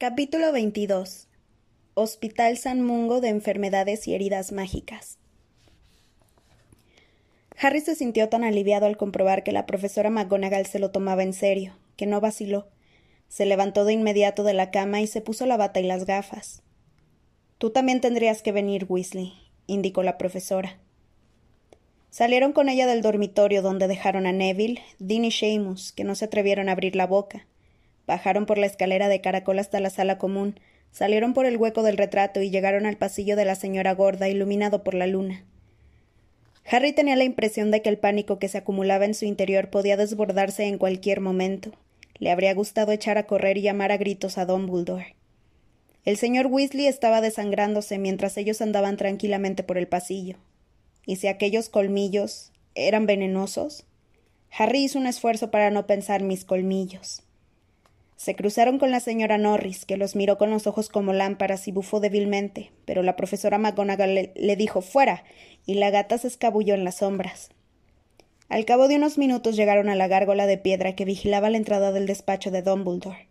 Capítulo 22 Hospital San Mungo de Enfermedades y Heridas Mágicas Harry se sintió tan aliviado al comprobar que la profesora McGonagall se lo tomaba en serio, que no vaciló. Se levantó de inmediato de la cama y se puso la bata y las gafas. Tú también tendrías que venir, Weasley, indicó la profesora. Salieron con ella del dormitorio donde dejaron a Neville, Dean y Seamus, que no se atrevieron a abrir la boca. Bajaron por la escalera de caracol hasta la sala común, salieron por el hueco del retrato y llegaron al pasillo de la señora gorda, iluminado por la luna. Harry tenía la impresión de que el pánico que se acumulaba en su interior podía desbordarse en cualquier momento. Le habría gustado echar a correr y llamar a gritos a Dumbledore. El señor Weasley estaba desangrándose mientras ellos andaban tranquilamente por el pasillo. ¿Y si aquellos colmillos eran venenosos? Harry hizo un esfuerzo para no pensar mis colmillos. Se cruzaron con la señora Norris, que los miró con los ojos como lámparas y bufó débilmente, pero la profesora McGonagall le, dijo fuera, y la gata se escabulló en las sombras. Al cabo de unos minutos llegaron a la gárgola de piedra que vigilaba la entrada del despacho de Dumbledore.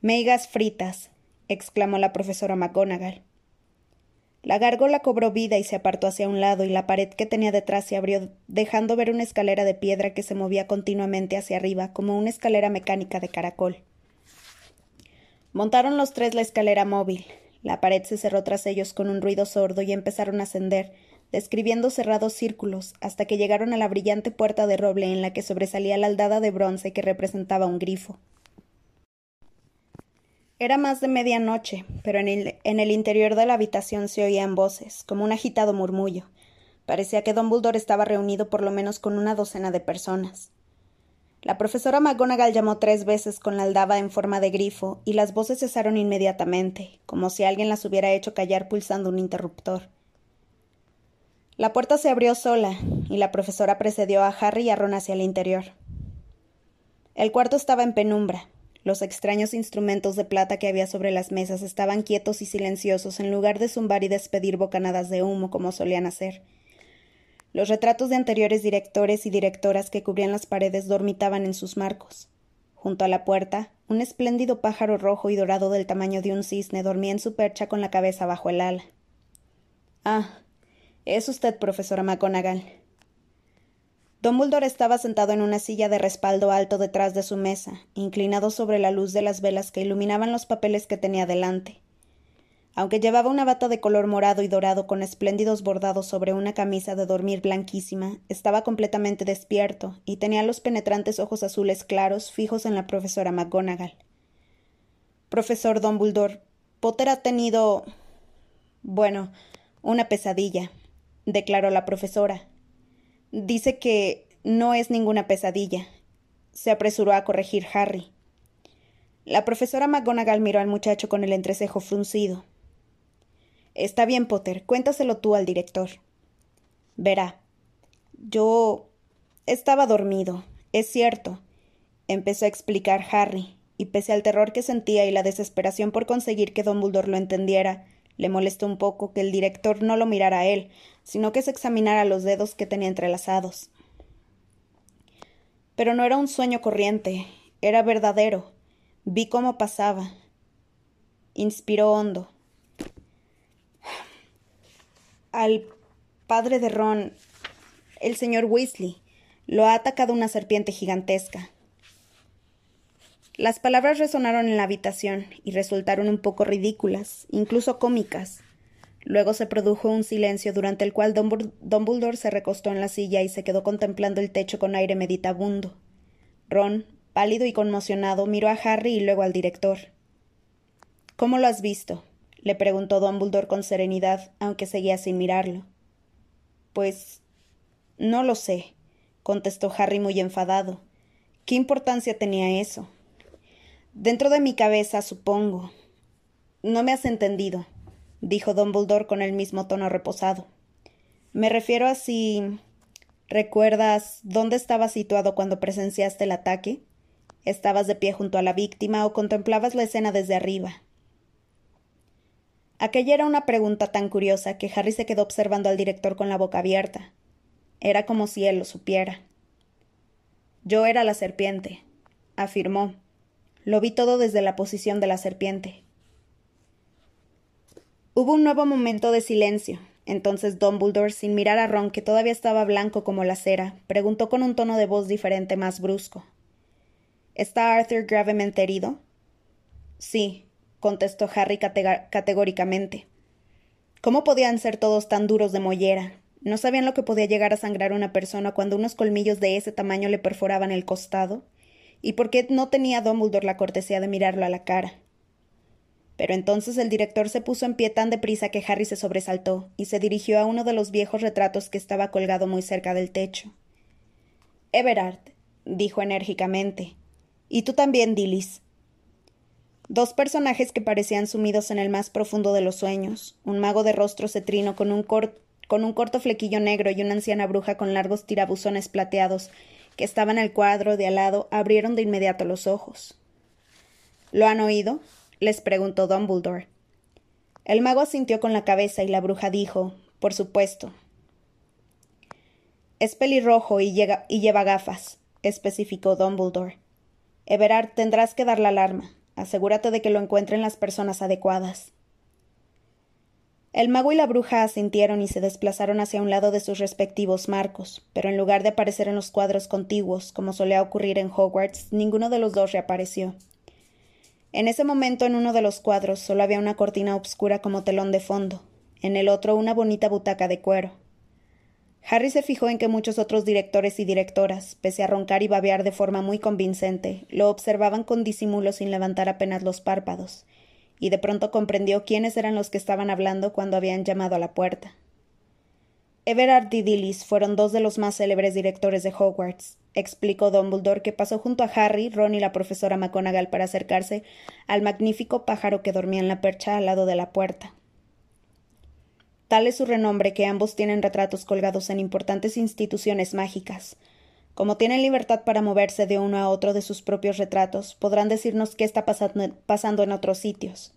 Meigas fritas, exclamó la profesora McGonagall. La gárgola cobró vida y se apartó hacia un lado, y la pared que tenía detrás se abrió, dejando ver una escalera de piedra que se movía continuamente hacia arriba, como una escalera mecánica de caracol. Montaron los tres la escalera móvil. La pared se cerró tras ellos con un ruido sordo y empezaron a ascender, describiendo cerrados círculos, hasta que llegaron a la brillante puerta de roble en la que sobresalía la aldada de bronce que representaba un grifo. Era más de medianoche, pero en el, en el, interior de la habitación se oían voces, como un agitado murmullo. Parecía que Don Buldor estaba reunido por lo menos con una docena de personas. La profesora McGonagall llamó tres veces con la aldaba en forma de grifo, y las voces cesaron inmediatamente, como si alguien las hubiera hecho callar pulsando un interruptor. La puerta se abrió sola, y la profesora precedió a Harry y a Ron hacia el interior. El cuarto estaba en penumbra, los extraños instrumentos de plata que había sobre las mesas estaban quietos y silenciosos en lugar de zumbar y despedir bocanadas de humo como solían hacer. Los retratos de anteriores directores y directoras que cubrían las paredes dormitaban en sus marcos. Junto a la puerta, un espléndido pájaro rojo y dorado del tamaño de un cisne dormía en su percha con la cabeza bajo el ala. Ah, es usted, profesora McGonagall, Dumbledore estaba sentado en una silla de respaldo alto detrás de su mesa, inclinado sobre la luz de las velas que iluminaban los papeles que tenía delante. Aunque llevaba una bata de color morado y dorado con espléndidos bordados sobre una camisa de dormir blanquísima, estaba completamente despierto y tenía los penetrantes ojos azules claros fijos en la profesora McGonagall. Profesor Dumbledore, Potter ha tenido. bueno, una pesadilla, declaró la profesora, Dice que no es ninguna pesadilla. Se apresuró a corregir Harry. La profesora McGonagall miró al muchacho con el entrecejo fruncido. Está bien, Potter, cuéntaselo tú al director. Verá. Yo. estaba dormido, es cierto, empezó a explicar Harry, y pese al terror que sentía y la desesperación por conseguir que Don Dumbledore lo entendiera, le molestó un poco que el director no lo mirara a él, sino que se examinara los dedos que tenía entrelazados. Pero no era un sueño corriente, era verdadero. Vi cómo pasaba. Inspiró hondo. Al padre de Ron, el señor Weasley, lo ha atacado una serpiente gigantesca. Las palabras resonaron en la habitación y resultaron un poco ridículas, incluso cómicas. Luego se produjo un silencio durante el cual Dumbledore se recostó en la silla y se quedó contemplando el techo con aire meditabundo. Ron, pálido y conmocionado, miró a Harry y luego al director. ¿Cómo lo has visto? Le preguntó Dumbledore con serenidad, aunque seguía sin mirarlo. Pues. no lo sé, contestó Harry muy enfadado. ¿Qué importancia tenía eso? Dentro de mi cabeza, supongo. No me has entendido, dijo Dumbledore con el mismo tono reposado. Me refiero a si. ¿Recuerdas dónde estabas situado cuando presenciaste el ataque? ¿Estabas de pie junto a la víctima o contemplabas la escena desde arriba? Aquella era una pregunta tan curiosa que Harry se quedó observando al director con la boca abierta. Era como si él lo supiera. Yo era la serpiente, afirmó, lo vi todo desde la posición de la serpiente. Hubo un nuevo momento de silencio. Entonces Dumbledore, sin mirar a Ron, que todavía estaba blanco como la cera, preguntó con un tono de voz diferente más brusco. ¿Está Arthur gravemente herido? Sí, contestó Harry categóricamente. ¿Cómo podían ser todos tan duros de mollera? ¿No sabían lo que podía llegar a sangrar una persona cuando unos colmillos de ese tamaño le perforaban el costado? ¿Y por qué no tenía Dumbledore la cortesía de mirarlo a la cara? Pero entonces el director se puso en pie tan deprisa que Harry se sobresaltó y se dirigió a uno de los viejos retratos que estaba colgado muy cerca del techo. Everard, dijo enérgicamente. Y tú también, Dillis. Dos personajes que parecían sumidos en el más profundo de los sueños, un mago de rostro cetrino con un, corto flequillo negro y una anciana bruja con largos tirabuzones plateados, que estaba en el cuadro de al lado, abrieron de inmediato los ojos. ¿Lo han oído? les preguntó Dumbledore. El mago asintió con la cabeza y la bruja dijo Por supuesto. Es pelirrojo y, y lleva gafas, especificó Dumbledore. Everard, tendrás que dar la alarma. Asegúrate de que lo encuentren las personas adecuadas. El mago y la bruja asintieron y se desplazaron hacia un lado de sus respectivos marcos, pero en lugar de aparecer en los cuadros contiguos, como solía ocurrir en Hogwarts, ninguno de los dos reapareció. En ese momento en uno de los cuadros solo había una cortina obscura como telón de fondo, en el otro una bonita butaca de cuero. Harry se fijó en que muchos otros directores y directoras, pese a roncar y babear de forma muy convincente, lo observaban con disimulo sin levantar apenas los párpados, y de pronto comprendió quiénes eran los que estaban hablando cuando habían llamado a la puerta. Everard y Dillis fueron dos de los más célebres directores de Hogwarts, explicó Dumbledore, que pasó junto a Harry, Ron y la profesora McGonagall para acercarse al magnífico pájaro que dormía en la percha al lado de la puerta. Tal es su renombre que ambos tienen retratos colgados en importantes instituciones mágicas. Como tienen libertad para moverse de uno a otro de sus propios retratos, podrán decirnos qué está pasando en otros sitios.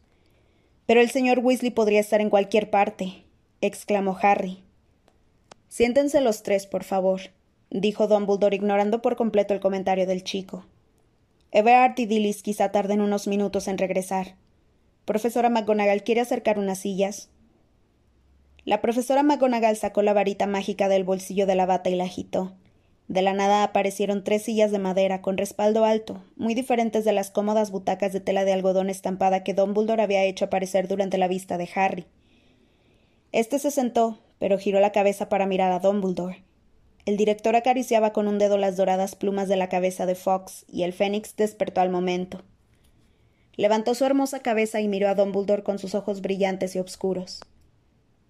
Pero el señor Weasley podría estar en cualquier parte, exclamó Harry. Siéntense los tres, por favor, dijo Dumbledore, ignorando por completo el comentario del chico. Everard y Dillis quizá tarden unos minutos en regresar. Profesora McGonagall, ¿quiere acercar unas sillas? La profesora McGonagall sacó la varita mágica del bolsillo de la bata y la agitó. De la nada aparecieron tres sillas de madera con respaldo alto, muy diferentes de las cómodas butacas de tela de algodón estampada que Dumbledore había hecho aparecer durante la vista de Harry. Este se sentó, pero giró la cabeza para mirar a Dumbledore. El director acariciaba con un dedo las doradas plumas de la cabeza de Fox, y el Fénix despertó al momento. Levantó su hermosa cabeza y miró a Dumbledore con sus ojos brillantes y oscuros.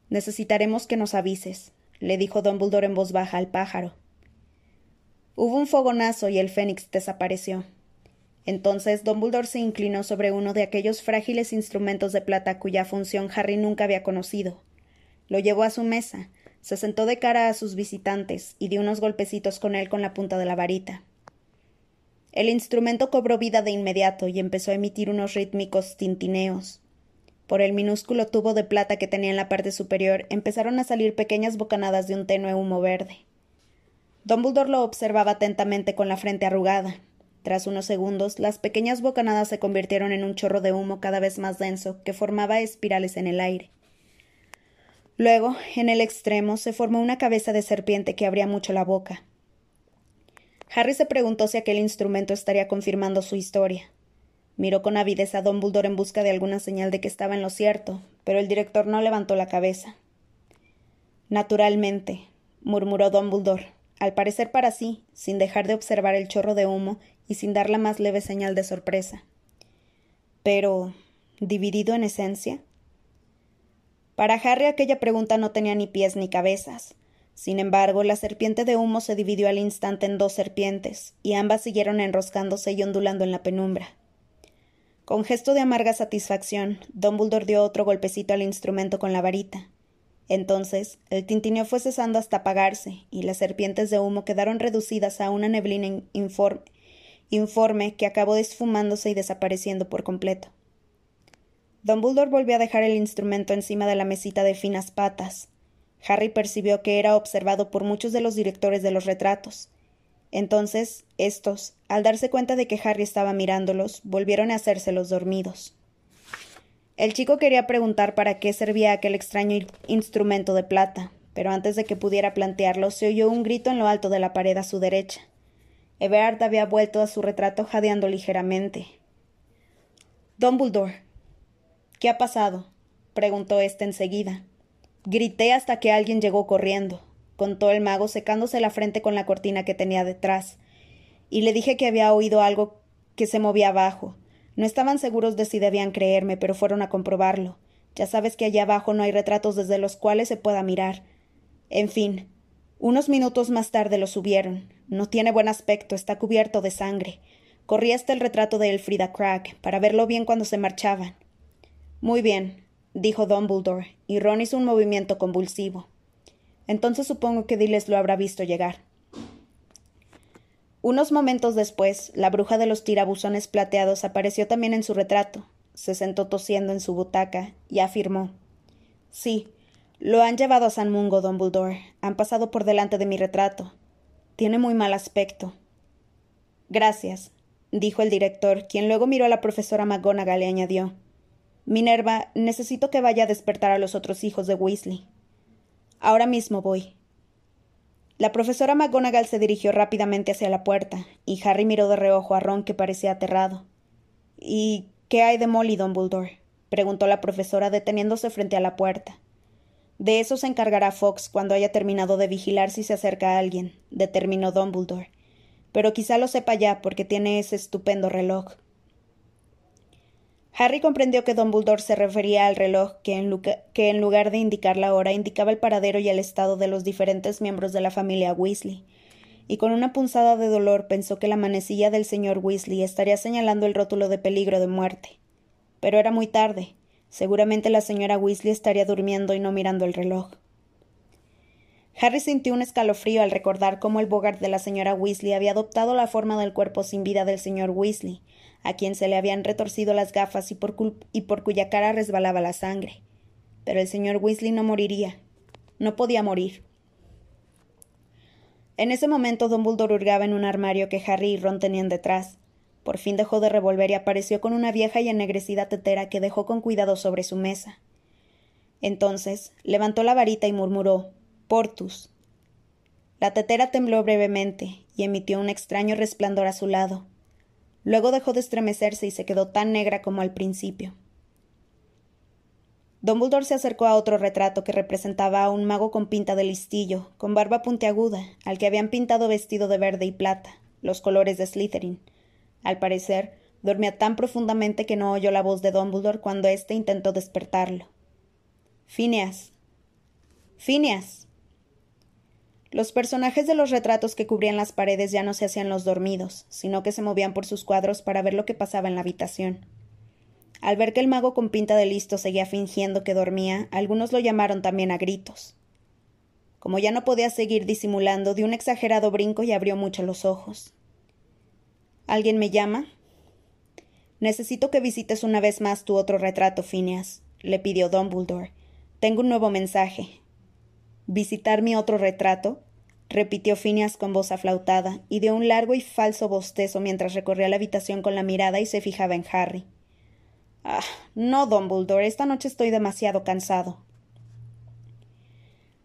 Necesitaremos que nos avises, le dijo Dumbledore en voz baja al pájaro. Hubo un fogonazo y el Fénix desapareció. Entonces Dumbledore se inclinó sobre uno de aquellos frágiles instrumentos de plata cuya función Harry nunca había conocido, lo llevó a su mesa, se sentó de cara a sus visitantes y dio unos golpecitos con él con la punta de la varita. El instrumento cobró vida de inmediato y empezó a emitir unos rítmicos tintineos. Por el minúsculo tubo de plata que tenía en la parte superior empezaron a salir pequeñas bocanadas de un tenue humo verde. Dumbledore lo observaba atentamente con la frente arrugada. Tras unos segundos, las pequeñas bocanadas se convirtieron en un chorro de humo cada vez más denso que formaba espirales en el aire. Luego, en el extremo, se formó una cabeza de serpiente que abría mucho la boca. Harry se preguntó si aquel instrumento estaría confirmando su historia. Miró con avidez a Dumbledore en busca de alguna señal de que estaba en lo cierto, pero el director no levantó la cabeza. Naturalmente, murmuró Dumbledore, al parecer para sí, sin dejar de observar el chorro de humo y sin dar la más leve señal de sorpresa. Pero. ¿dividido en esencia? Para Harry aquella pregunta no tenía ni pies ni cabezas. Sin embargo, la serpiente de humo se dividió al instante en dos serpientes, y ambas siguieron enroscándose y ondulando en la penumbra. Con gesto de amarga satisfacción, Dumbledore dio otro golpecito al instrumento con la varita. Entonces, el tintineo fue cesando hasta apagarse, y las serpientes de humo quedaron reducidas a una neblina informe, informe que acabó desfumándose y desapareciendo por completo. Dumbledore volvió a dejar el instrumento encima de la mesita de finas patas. Harry percibió que era observado por muchos de los directores de los retratos. Entonces, estos, al darse cuenta de que Harry estaba mirándolos, volvieron a hacerse los dormidos. El chico quería preguntar para qué servía aquel extraño instrumento de plata, pero antes de que pudiera plantearlo, se oyó un grito en lo alto de la pared a su derecha. Everard había vuelto a su retrato jadeando ligeramente. Dumbledore. ¿Qué ha pasado? preguntó éste enseguida. Grité hasta que alguien llegó corriendo, contó el mago secándose la frente con la cortina que tenía detrás, y le dije que había oído algo que se movía abajo. No estaban seguros de si debían creerme, pero fueron a comprobarlo. Ya sabes que allá abajo no hay retratos desde los cuales se pueda mirar. En fin, unos minutos más tarde lo subieron. No tiene buen aspecto, está cubierto de sangre. Corrí hasta el retrato de Elfrida Cragg, para verlo bien cuando se marchaban. Muy bien, dijo Dumbledore, y Ron hizo un movimiento convulsivo. Entonces supongo que Diles lo habrá visto llegar. Unos momentos después, la bruja de los tirabuzones plateados apareció también en su retrato. Se sentó tosiendo en su butaca y afirmó: Sí, lo han llevado a San Mungo, Dumbledore. Han pasado por delante de mi retrato. Tiene muy mal aspecto. Gracias, dijo el director, quien luego miró a la profesora McGonagall y añadió Minerva, necesito que vaya a despertar a los otros hijos de Weasley. Ahora mismo voy. La profesora McGonagall se dirigió rápidamente hacia la puerta, y Harry miró de reojo a Ron, que parecía aterrado. ¿Y qué hay de Molly, Dumbledore? preguntó la profesora deteniéndose frente a la puerta. De eso se encargará Fox cuando haya terminado de vigilar si se acerca alguien, determinó Dumbledore. Pero quizá lo sepa ya porque tiene ese estupendo reloj. Harry comprendió que Dumbledore se refería al reloj que en, que en, lugar de indicar la hora indicaba el paradero y el estado de los diferentes miembros de la familia Weasley, y con una punzada de dolor pensó que la manecilla del señor Weasley estaría señalando el rótulo de peligro de muerte. Pero era muy tarde. Seguramente la señora Weasley estaría durmiendo y no mirando el reloj. Harry sintió un escalofrío al recordar cómo el Bogart de la señora Weasley había adoptado la forma del cuerpo sin vida del señor Weasley, a quien se le habían retorcido las gafas y por, cuya cara resbalaba la sangre. Pero el señor Weasley no moriría. No podía morir. En ese momento Dumbledore hurgaba en un armario que Harry y Ron tenían detrás. Por fin dejó de revolver y apareció con una vieja y ennegrecida tetera que dejó con cuidado sobre su mesa. Entonces levantó la varita y murmuró Portus. La tetera tembló brevemente y emitió un extraño resplandor a su lado. Luego dejó de estremecerse y se quedó tan negra como al principio. Dumbledore se acercó a otro retrato que representaba a un mago con pinta de listillo, con barba puntiaguda, al que habían pintado vestido de verde y plata, los colores de Slytherin. Al parecer, dormía tan profundamente que no oyó la voz de Dumbledore cuando éste intentó despertarlo. Phineas. Phineas. Los personajes de los retratos que cubrían las paredes ya no se hacían los dormidos, sino que se movían por sus cuadros para ver lo que pasaba en la habitación. Al ver que el mago con pinta de listo seguía fingiendo que dormía, algunos lo llamaron también a gritos. Como ya no podía seguir disimulando, dio un exagerado brinco y abrió mucho los ojos. ¿Alguien me llama? Necesito que visites una vez más tu otro retrato, Phineas, le pidió Dumbledore. Tengo un nuevo mensaje. ¿Visitar mi otro retrato? repitió Phineas con voz aflautada, y dio un largo y falso bostezo mientras recorría la habitación con la mirada y se fijaba en Harry. Ah, no, Dumbledore, esta noche estoy demasiado cansado.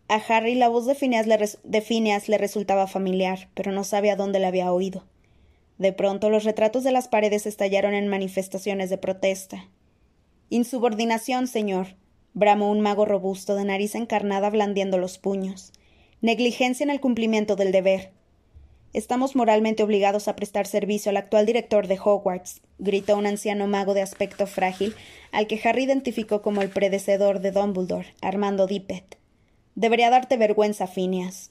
A Harry la voz de Phineas, le, de Phineas le resultaba familiar, pero no sabía dónde la había oído. De pronto los retratos de las paredes estallaron en manifestaciones de protesta. Insubordinación, señor, bramó un mago robusto de nariz encarnada blandiendo los puños. Negligencia en el cumplimiento del deber. Estamos moralmente obligados a prestar servicio al actual director de Hogwarts, gritó un anciano mago de aspecto frágil, al que Harry identificó como el predecedor de Dumbledore, Armando Dippet. Debería darte vergüenza, Phineas.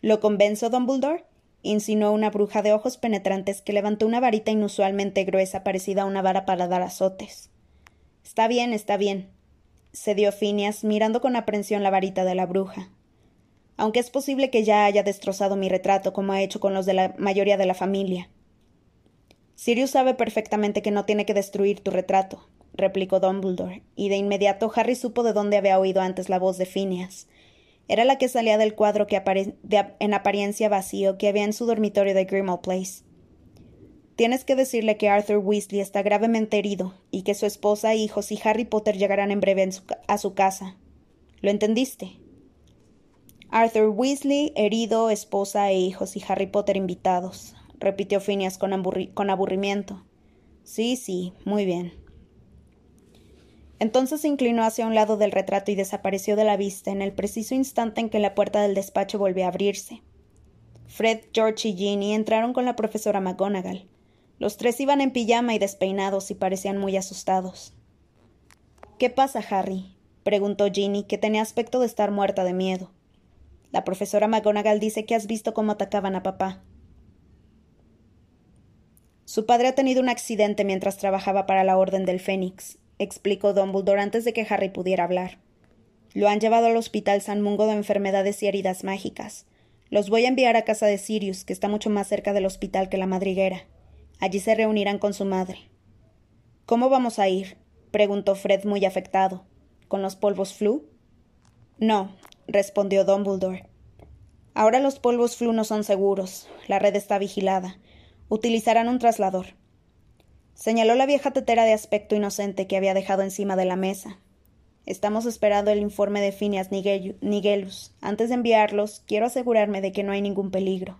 ¿Lo convenzo, Dumbledore? insinuó una bruja de ojos penetrantes que levantó una varita inusualmente gruesa parecida a una vara para dar azotes. Está bien, está bien, cedió Phineas, mirando con aprensión la varita de la bruja. Aunque es posible que ya haya destrozado mi retrato, como ha hecho con los de la mayoría de la familia. Sirius sabe perfectamente que no tiene que destruir tu retrato, replicó Dumbledore, y de inmediato Harry supo de dónde había oído antes la voz de Phineas. Era la que salía del cuadro que en apariencia vacío que había en su dormitorio de Grimmauld Place. Tienes que decirle que Arthur Weasley está gravemente herido y que su esposa, hijos y Harry Potter llegarán en breve a su casa. ¿Lo entendiste? Arthur Weasley, herido, esposa e hijos y Harry Potter invitados, repitió Phineas con, con aburrimiento. Sí, sí, muy bien. Entonces se inclinó hacia un lado del retrato y desapareció de la vista en el preciso instante en que la puerta del despacho volvió a abrirse. Fred, George y Ginny entraron con la profesora McGonagall. Los tres iban en pijama y despeinados y parecían muy asustados. ¿Qué pasa, Harry? preguntó Ginny, que tenía aspecto de estar muerta de miedo. La profesora McGonagall dice que has visto cómo atacaban a papá. Su padre ha tenido un accidente mientras trabajaba para la Orden del Fénix, explicó Dumbledore antes de que Harry pudiera hablar. Lo han llevado al Hospital San Mungo de Enfermedades y Heridas Mágicas. Los voy a enviar a casa de Sirius, que está mucho más cerca del hospital que la madriguera. Allí se reunirán con su madre. ¿Cómo vamos a ir? preguntó Fred muy afectado. ¿Con los polvos flu? No, respondió Dumbledore. Ahora los polvos flu no son seguros. La red está vigilada. Utilizarán un traslador. Señaló la vieja tetera de aspecto inocente que había dejado encima de la mesa. Estamos esperando el informe de Phineas Nigelus. Antes de enviarlos, quiero asegurarme de que no hay ningún peligro.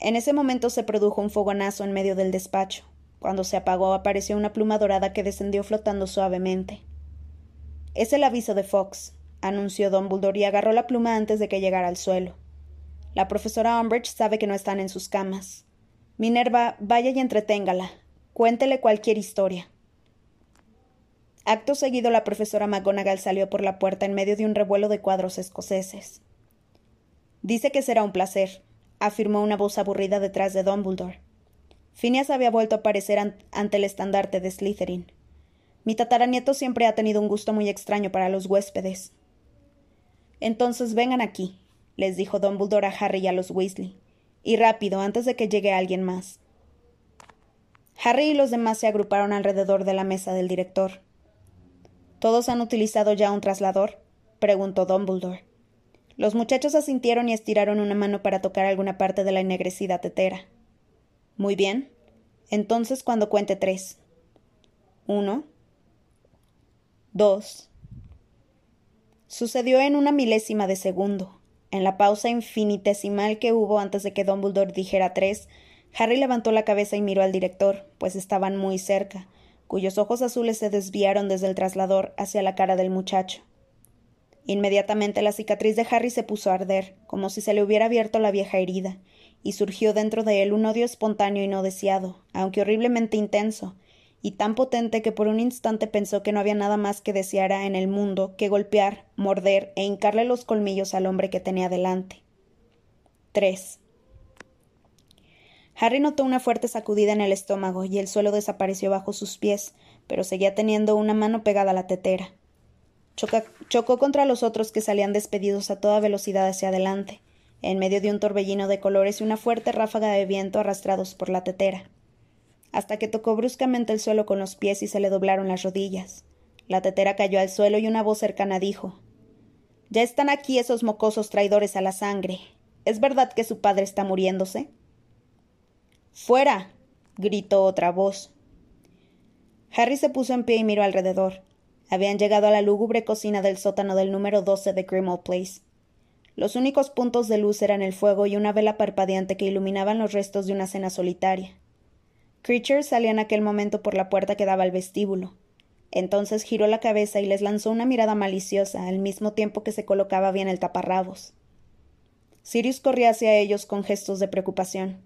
En ese momento se produjo un fogonazo en medio del despacho. Cuando se apagó apareció una pluma dorada que descendió flotando suavemente. Es el aviso de Fox, anunció Dumbledore y agarró la pluma antes de que llegara al suelo. La profesora Umbridge sabe que no están en sus camas. Minerva, vaya y entreténgala. Cuéntele cualquier historia. Acto seguido la profesora McGonagall salió por la puerta en medio de un revuelo de cuadros escoceses. Dice que será un placer, afirmó una voz aburrida detrás de Dumbledore. Phineas había vuelto a aparecer ante el estandarte de Slytherin. Mi tataranieto siempre ha tenido un gusto muy extraño para los huéspedes. Entonces vengan aquí, les dijo Dumbledore a Harry y a los Weasley, y rápido, antes de que llegue alguien más. Harry y los demás se agruparon alrededor de la mesa del director. ¿Todos han utilizado ya un traslador? preguntó Dumbledore. Los muchachos asintieron y estiraron una mano para tocar alguna parte de la ennegrecida tetera. Muy bien. Entonces cuando cuente tres. Uno. Dos. Sucedió en una milésima de segundo. En la pausa infinitesimal que hubo antes de que Dumbledore dijera tres, Harry levantó la cabeza y miró al director, pues estaban muy cerca, cuyos ojos azules se desviaron desde el traslador hacia la cara del muchacho. Inmediatamente la cicatriz de Harry se puso a arder, como si se le hubiera abierto la vieja herida, y surgió dentro de él un odio espontáneo y no deseado, aunque horriblemente intenso, y tan potente que por un instante pensó que no había nada más que deseara en el mundo que golpear, morder e hincarle los colmillos al hombre que tenía delante. 3. Harry notó una fuerte sacudida en el estómago y el suelo desapareció bajo sus pies, pero seguía teniendo una mano pegada a la tetera chocó contra los otros que salían despedidos a toda velocidad hacia adelante, en medio de un torbellino de colores y una fuerte ráfaga de viento arrastrados por la tetera, hasta que tocó bruscamente el suelo con los pies y se le doblaron las rodillas. La tetera cayó al suelo y una voz cercana dijo Ya están aquí esos mocosos traidores a la sangre. ¿Es verdad que su padre está muriéndose? Fuera. gritó otra voz. Harry se puso en pie y miró alrededor. Habían llegado a la lúgubre cocina del sótano del número 12 de Grimmauld Place. Los únicos puntos de luz eran el fuego y una vela parpadeante que iluminaban los restos de una cena solitaria. Creature salía en aquel momento por la puerta que daba al vestíbulo. Entonces giró la cabeza y les lanzó una mirada maliciosa, al mismo tiempo que se colocaba bien el taparrabos. Sirius corría hacia ellos con gestos de preocupación.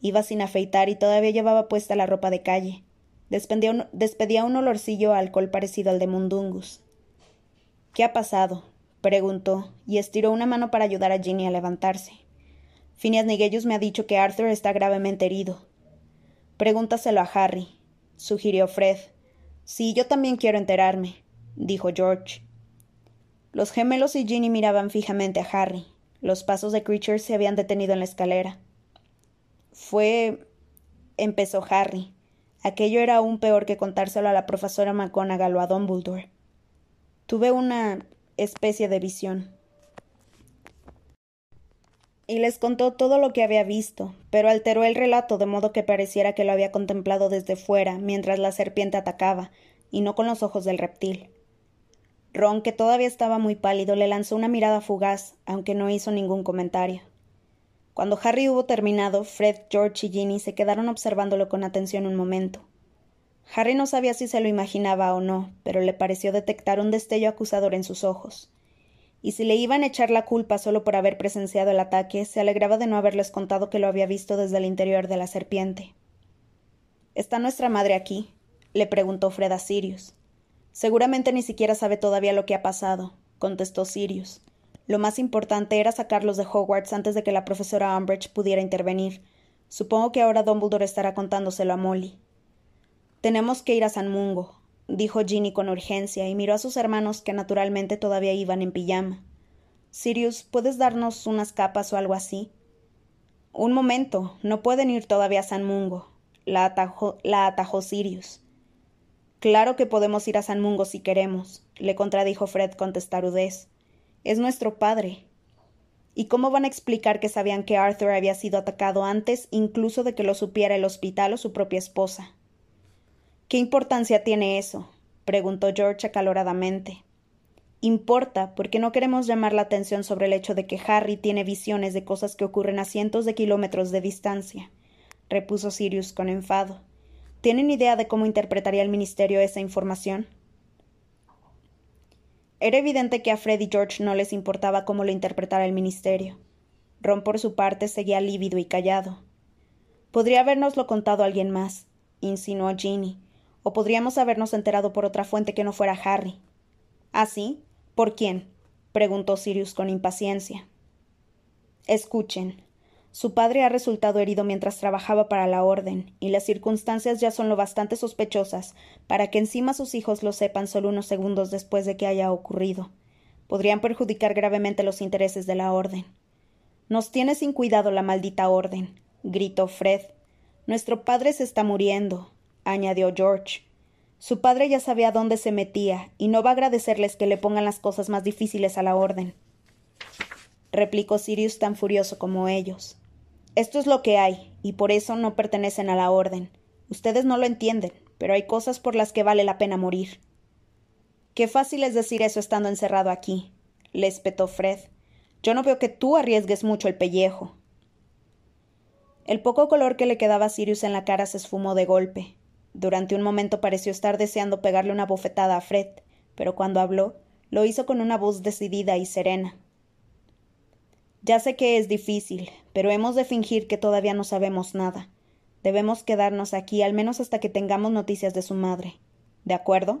Iba sin afeitar y todavía llevaba puesta la ropa de calle. Despedía un, olorcillo a alcohol parecido al de Mundungus. ¿Qué ha pasado? preguntó, y estiró una mano para ayudar a Ginny a levantarse. Phineas Nigellus me ha dicho que Arthur está gravemente herido. Pregúntaselo a Harry, sugirió Fred. Sí, yo también quiero enterarme, dijo George. Los gemelos y Ginny miraban fijamente a Harry. Los pasos de Creature se habían detenido en la escalera. Fue. empezó Harry. Aquello era aún peor que contárselo a la profesora McGonagall o a Dumbledore. Tuve una especie de visión. y les contó todo lo que había visto, pero alteró el relato de modo que pareciera que lo había contemplado desde fuera mientras la serpiente atacaba, y no con los ojos del reptil. Ron, que todavía estaba muy pálido, le lanzó una mirada fugaz, aunque no hizo ningún comentario. Cuando Harry hubo terminado, Fred, George y Ginny se quedaron observándolo con atención un momento. Harry no sabía si se lo imaginaba o no, pero le pareció detectar un destello acusador en sus ojos y si le iban a echar la culpa solo por haber presenciado el ataque, se alegraba de no haberles contado que lo había visto desde el interior de la serpiente. ¿Está nuestra madre aquí? le preguntó Fred a Sirius. Seguramente ni siquiera sabe todavía lo que ha pasado, contestó Sirius. Lo más importante era sacarlos de Hogwarts antes de que la profesora Umbridge pudiera intervenir. Supongo que ahora Dumbledore estará contándoselo a Molly. Tenemos que ir a San Mungo, dijo Ginny con urgencia y miró a sus hermanos que naturalmente todavía iban en pijama. Sirius, ¿puedes darnos unas capas o algo así? Un momento, no pueden ir todavía a San Mungo. La atajó, la atajó Sirius. Claro que podemos ir a San Mungo si queremos, le contradijo Fred con testarudez. Es nuestro padre. ¿Y cómo van a explicar que sabían que Arthur había sido atacado antes incluso de que lo supiera el hospital o su propia esposa? ¿Qué importancia tiene eso? preguntó George acaloradamente. Importa, porque no queremos llamar la atención sobre el hecho de que Harry tiene visiones de cosas que ocurren a cientos de kilómetros de distancia, repuso Sirius con enfado. ¿Tienen idea de cómo interpretaría el Ministerio esa información? Era evidente que a Fred y George no les importaba cómo lo interpretara el Ministerio. Ron, por su parte, seguía lívido y callado. Podría habernoslo contado alguien más, insinuó Ginny, o podríamos habernos enterado por otra fuente que no fuera Harry. ¿Ah, sí? ¿Por quién? preguntó Sirius con impaciencia. Escuchen. Su padre ha resultado herido mientras trabajaba para la Orden, y las circunstancias ya son lo bastante sospechosas para que encima sus hijos lo sepan solo unos segundos después de que haya ocurrido. Podrían perjudicar gravemente los intereses de la Orden. Nos tiene sin cuidado la maldita Orden, gritó Fred. Nuestro padre se está muriendo añadió George. Su padre ya sabía dónde se metía, y no va a agradecerles que le pongan las cosas más difíciles a la orden. replicó Sirius tan furioso como ellos. Esto es lo que hay, y por eso no pertenecen a la orden. Ustedes no lo entienden, pero hay cosas por las que vale la pena morir. Qué fácil es decir eso estando encerrado aquí, le espetó Fred. Yo no veo que tú arriesgues mucho el pellejo. El poco color que le quedaba a Sirius en la cara se esfumó de golpe. Durante un momento pareció estar deseando pegarle una bofetada a Fred, pero cuando habló, lo hizo con una voz decidida y serena. Ya sé que es difícil, pero hemos de fingir que todavía no sabemos nada. Debemos quedarnos aquí al menos hasta que tengamos noticias de su madre. ¿De acuerdo?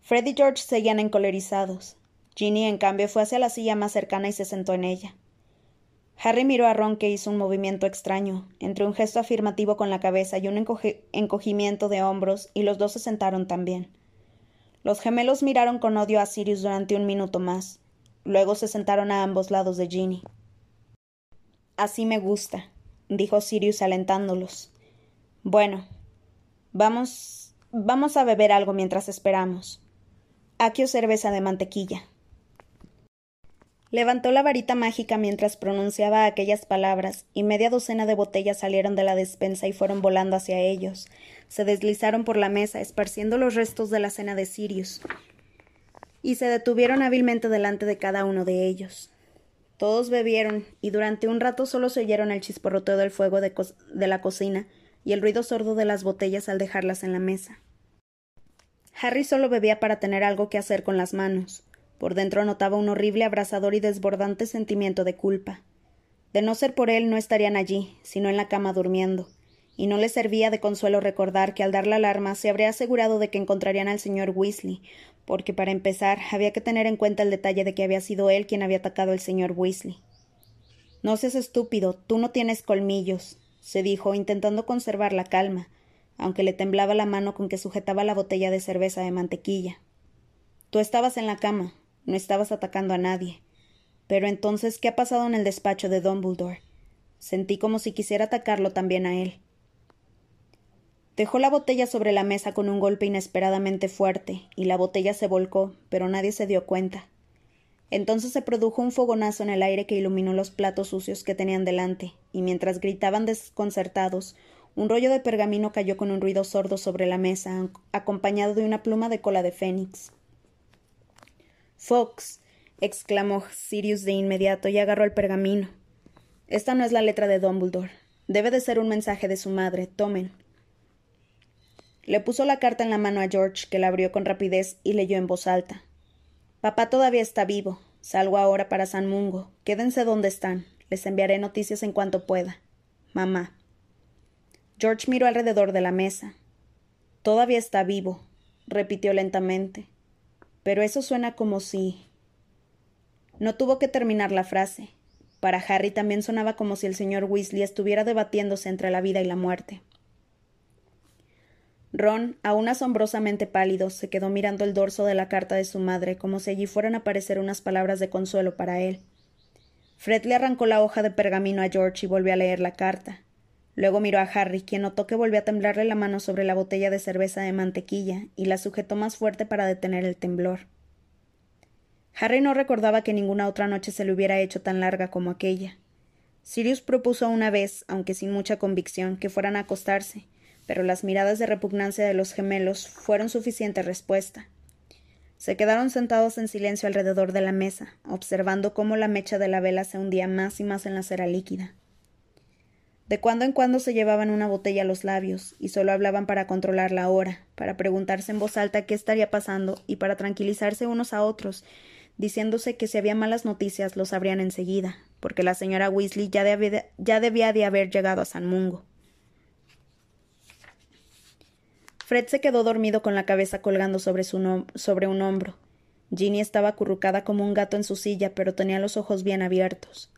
Fred y George seguían encolerizados. Ginny, en cambio, fue hacia la silla más cercana y se sentó en ella. Harry miró a Ron que hizo un movimiento extraño, entre un gesto afirmativo con la cabeza y un encogimiento de hombros, y los dos se sentaron también. Los gemelos miraron con odio a Sirius durante un minuto más. Luego se sentaron a ambos lados de Ginny. Así me gusta, dijo Sirius alentándolos. Bueno, vamos. vamos a beber algo mientras esperamos. Aquí os cerveza de mantequilla. Levantó la varita mágica mientras pronunciaba aquellas palabras, y media docena de botellas salieron de la despensa y fueron volando hacia ellos. Se deslizaron por la mesa, esparciendo los restos de la cena de Sirius, y se detuvieron hábilmente delante de cada uno de ellos. Todos bebieron, y durante un rato solo se oyeron el chisporroteo del fuego de, la cocina y el ruido sordo de las botellas al dejarlas en la mesa. Harry solo bebía para tener algo que hacer con las manos. Por dentro notaba un horrible, abrasador y desbordante sentimiento de culpa. De no ser por él no estarían allí, sino en la cama durmiendo, y no le servía de consuelo recordar que al dar la alarma se habría asegurado de que encontrarían al señor Weasley, porque para empezar había que tener en cuenta el detalle de que había sido él quien había atacado al señor Weasley. No seas estúpido, tú no tienes colmillos, se dijo, intentando conservar la calma, aunque le temblaba la mano con que sujetaba la botella de cerveza de mantequilla. Tú estabas en la cama, no estabas atacando a nadie. Pero entonces, ¿qué ha pasado en el despacho de Dumbledore? Sentí como si quisiera atacarlo también a él. Dejó la botella sobre la mesa con un golpe inesperadamente fuerte, y la botella se volcó, pero nadie se dio cuenta. Entonces se produjo un fogonazo en el aire que iluminó los platos sucios que tenían delante, y mientras gritaban desconcertados, un rollo de pergamino cayó con un ruido sordo sobre la mesa, acompañado de una pluma de cola de fénix. Fox, exclamó Sirius de inmediato y agarró el pergamino. Esta no es la letra de Dumbledore. Debe de ser un mensaje de su madre. Tomen. Le puso la carta en la mano a George, que la abrió con rapidez y leyó en voz alta. Papá todavía está vivo. Salgo ahora para San Mungo. Quédense donde están. Les enviaré noticias en cuanto pueda. Mamá. George miró alrededor de la mesa. Todavía está vivo, repitió lentamente. Pero eso suena como si. No tuvo que terminar la frase. Para Harry también sonaba como si el señor Weasley estuviera debatiéndose entre la vida y la muerte. Ron, aún asombrosamente pálido, se quedó mirando el dorso de la carta de su madre como si allí fueran a aparecer unas palabras de consuelo para él. Fred le arrancó la hoja de pergamino a George y volvió a leer la carta. Luego miró a Harry, quien notó que volvió a temblarle la mano sobre la botella de cerveza de mantequilla, y la sujetó más fuerte para detener el temblor. Harry no recordaba que ninguna otra noche se le hubiera hecho tan larga como aquella. Sirius propuso una vez, aunque sin mucha convicción, que fueran a acostarse, pero las miradas de repugnancia de los gemelos fueron suficiente respuesta. Se quedaron sentados en silencio alrededor de la mesa, observando cómo la mecha de la vela se hundía más y más en la cera líquida. De cuando en cuando se llevaban una botella a los labios, y solo hablaban para controlar la hora, para preguntarse en voz alta qué estaría pasando y para tranquilizarse unos a otros, diciéndose que si había malas noticias lo sabrían enseguida, porque la señora Weasley ya, ya debía de haber llegado a San Mungo. Fred se quedó dormido con la cabeza colgando sobre, su sobre un hombro. Ginny estaba acurrucada como un gato en su silla, pero tenía los ojos bien abiertos.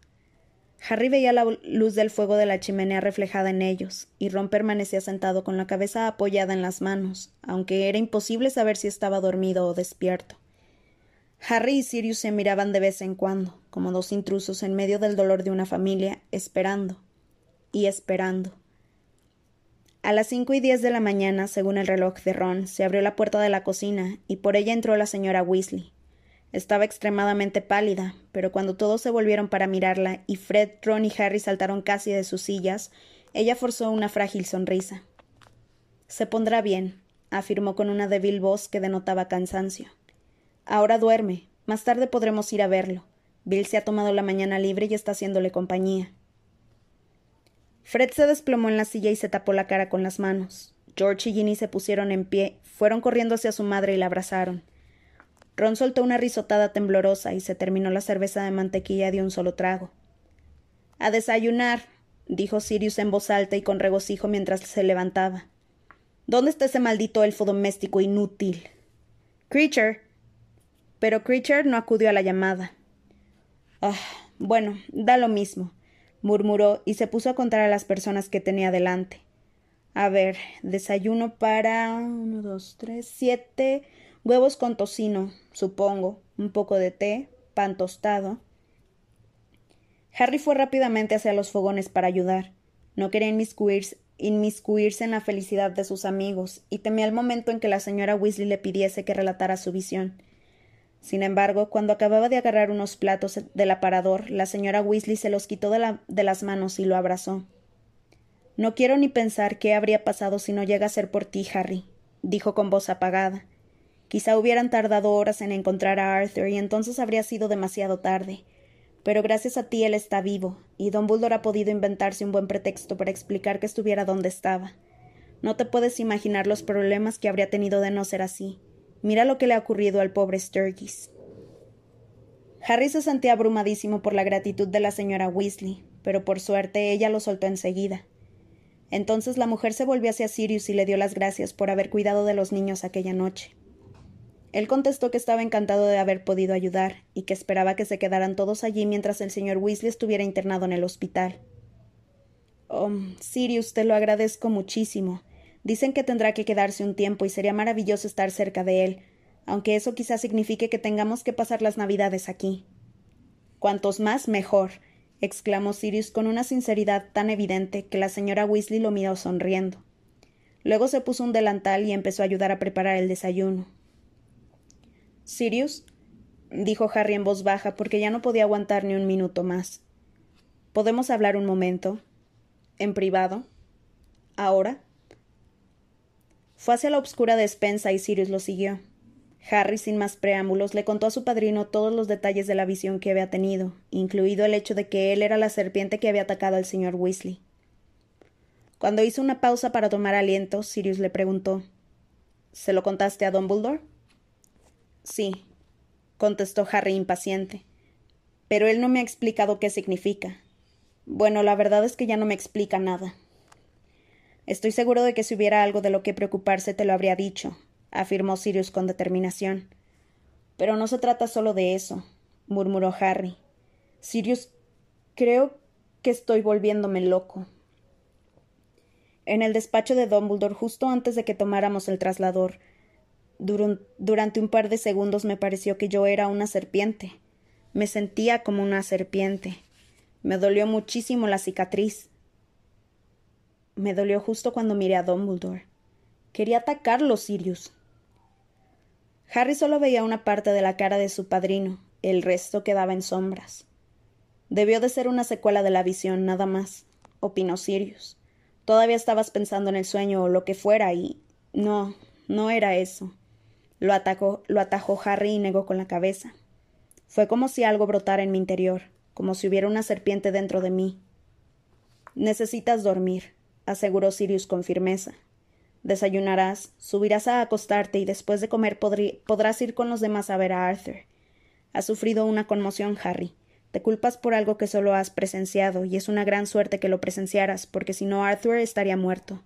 Harry veía la luz del fuego de la chimenea reflejada en ellos, y Ron permanecía sentado con la cabeza apoyada en las manos, aunque era imposible saber si estaba dormido o despierto. Harry y Sirius se miraban de vez en cuando, como dos intrusos en medio del dolor de una familia, esperando y esperando. A las cinco y diez de la mañana, según el reloj de Ron, se abrió la puerta de la cocina y por ella entró la señora Weasley. Estaba extremadamente pálida, pero cuando todos se volvieron para mirarla y Fred, Ron y Harry saltaron casi de sus sillas, ella forzó una frágil sonrisa. Se pondrá bien, afirmó con una débil voz que denotaba cansancio. Ahora duerme. Más tarde podremos ir a verlo. Bill se ha tomado la mañana libre y está haciéndole compañía. Fred se desplomó en la silla y se tapó la cara con las manos. George y Ginny se pusieron en pie, fueron corriendo hacia su madre y la abrazaron. Ron soltó una risotada temblorosa y se terminó la cerveza de mantequilla de un solo trago. A desayunar, dijo Sirius en voz alta y con regocijo mientras se levantaba. ¿Dónde está ese maldito elfo doméstico inútil? Creature. Pero Creature no acudió a la llamada. Ah, bueno, da lo mismo murmuró y se puso a contar a las personas que tenía delante. A ver, desayuno para uno, dos, tres, siete huevos con tocino, supongo, un poco de té, pan tostado. Harry fue rápidamente hacia los fogones para ayudar. No quería inmiscuirse, en la felicidad de sus amigos, y temía el momento en que la señora Weasley le pidiese que relatara su visión. Sin embargo, cuando acababa de agarrar unos platos del aparador, la señora Weasley se los quitó de, las manos y lo abrazó. No quiero ni pensar qué habría pasado si no llega a ser por ti, Harry, dijo con voz apagada. Quizá hubieran tardado horas en encontrar a Arthur y entonces habría sido demasiado tarde. Pero gracias a ti él está vivo, y Don Dumbledore ha podido inventarse un buen pretexto para explicar que estuviera donde estaba. No te puedes imaginar los problemas que habría tenido de no ser así. Mira lo que le ha ocurrido al pobre Sturgis. Harry se sentía abrumadísimo por la gratitud de la señora Weasley, pero por suerte ella lo soltó enseguida. Entonces la mujer se volvió hacia Sirius y le dio las gracias por haber cuidado de los niños aquella noche. Él contestó que estaba encantado de haber podido ayudar y que esperaba que se quedaran todos allí mientras el señor Weasley estuviera internado en el hospital. Oh, Sirius, te lo agradezco muchísimo. Dicen que tendrá que quedarse un tiempo y sería maravilloso estar cerca de él, aunque eso quizás signifique que tengamos que pasar las Navidades aquí. Cuantos más, mejor, exclamó Sirius con una sinceridad tan evidente que la señora Weasley lo miró sonriendo. Luego se puso un delantal y empezó a ayudar a preparar el desayuno. Sirius, dijo Harry en voz baja, porque ya no podía aguantar ni un minuto más. ¿Podemos hablar un momento? ¿En privado? ¿Ahora? Fue hacia la oscura despensa y Sirius lo siguió. Harry, sin más preámbulos, le contó a su padrino todos los detalles de la visión que había tenido, incluido el hecho de que él era la serpiente que había atacado al señor Weasley. Cuando hizo una pausa para tomar aliento, Sirius le preguntó ¿Se lo contaste a Dumbledore? Sí, contestó Harry impaciente. Pero él no me ha explicado qué significa. Bueno, la verdad es que ya no me explica nada. Estoy seguro de que si hubiera algo de lo que preocuparse te lo habría dicho, afirmó Sirius con determinación. Pero no se trata solo de eso, murmuró Harry. Sirius, creo que estoy volviéndome loco. En el despacho de Dumbledore, justo antes de que tomáramos el traslador, durante un par de segundos me pareció que yo era una serpiente. Me sentía como una serpiente. Me dolió muchísimo la cicatriz. Me dolió justo cuando miré a Dumbledore. Quería atacarlo, Sirius. Harry solo veía una parte de la cara de su padrino, el resto quedaba en sombras. Debió de ser una secuela de la visión, nada más, opinó Sirius. Todavía estabas pensando en el sueño o lo que fuera y. No, no era eso. Lo, atacó, lo atajó Harry y negó con la cabeza. Fue como si algo brotara en mi interior, como si hubiera una serpiente dentro de mí. Necesitas dormir, aseguró Sirius con firmeza. Desayunarás, subirás a acostarte y después de comer podrás ir con los demás a ver a Arthur. Has sufrido una conmoción, Harry. Te culpas por algo que solo has presenciado, y es una gran suerte que lo presenciaras, porque si no Arthur estaría muerto.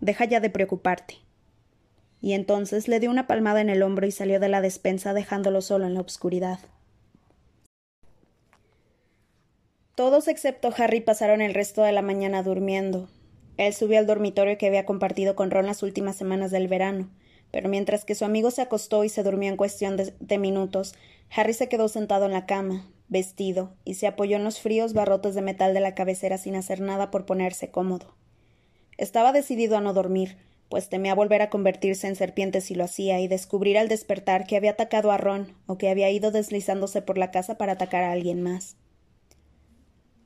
Deja ya de preocuparte y entonces le dio una palmada en el hombro y salió de la despensa dejándolo solo en la oscuridad. Todos excepto Harry pasaron el resto de la mañana durmiendo. Él subió al dormitorio que había compartido con Ron las últimas semanas del verano, pero mientras que su amigo se acostó y se durmió en cuestión de, de minutos, Harry se quedó sentado en la cama, vestido, y se apoyó en los fríos barrotes de metal de la cabecera sin hacer nada por ponerse cómodo. Estaba decidido a no dormir, pues temía volver a convertirse en serpiente si lo hacía y descubrir al despertar que había atacado a Ron o que había ido deslizándose por la casa para atacar a alguien más.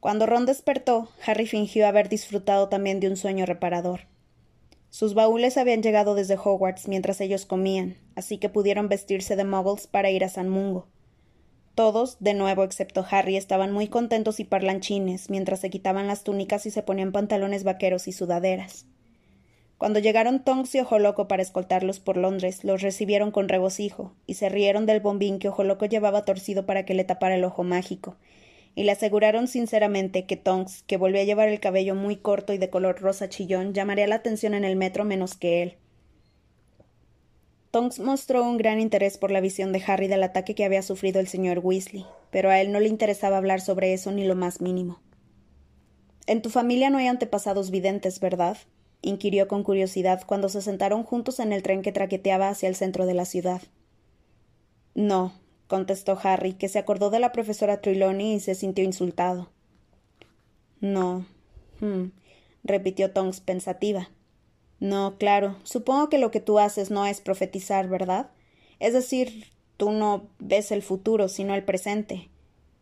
Cuando Ron despertó, Harry fingió haber disfrutado también de un sueño reparador. Sus baúles habían llegado desde Hogwarts mientras ellos comían, así que pudieron vestirse de muggles para ir a San Mungo. Todos, de nuevo excepto Harry, estaban muy contentos y parlanchines mientras se quitaban las túnicas y se ponían pantalones vaqueros y sudaderas. Cuando llegaron Tonks y Ojoloco para escoltarlos por Londres, los recibieron con regocijo, y se rieron del bombín que Ojoloco llevaba torcido para que le tapara el ojo mágico, y le aseguraron sinceramente que Tonks, que volvía a llevar el cabello muy corto y de color rosa chillón, llamaría la atención en el metro menos que él. Tonks mostró un gran interés por la visión de Harry del ataque que había sufrido el señor Weasley, pero a él no le interesaba hablar sobre eso ni lo más mínimo. En tu familia no hay antepasados videntes, ¿verdad? inquirió con curiosidad cuando se sentaron juntos en el tren que traqueteaba hacia el centro de la ciudad. No, contestó Harry, que se acordó de la profesora Trelawney y se sintió insultado. No. Hmm, repitió Tonks pensativa. No, claro. Supongo que lo que tú haces no es profetizar, ¿verdad? Es decir, tú no ves el futuro, sino el presente.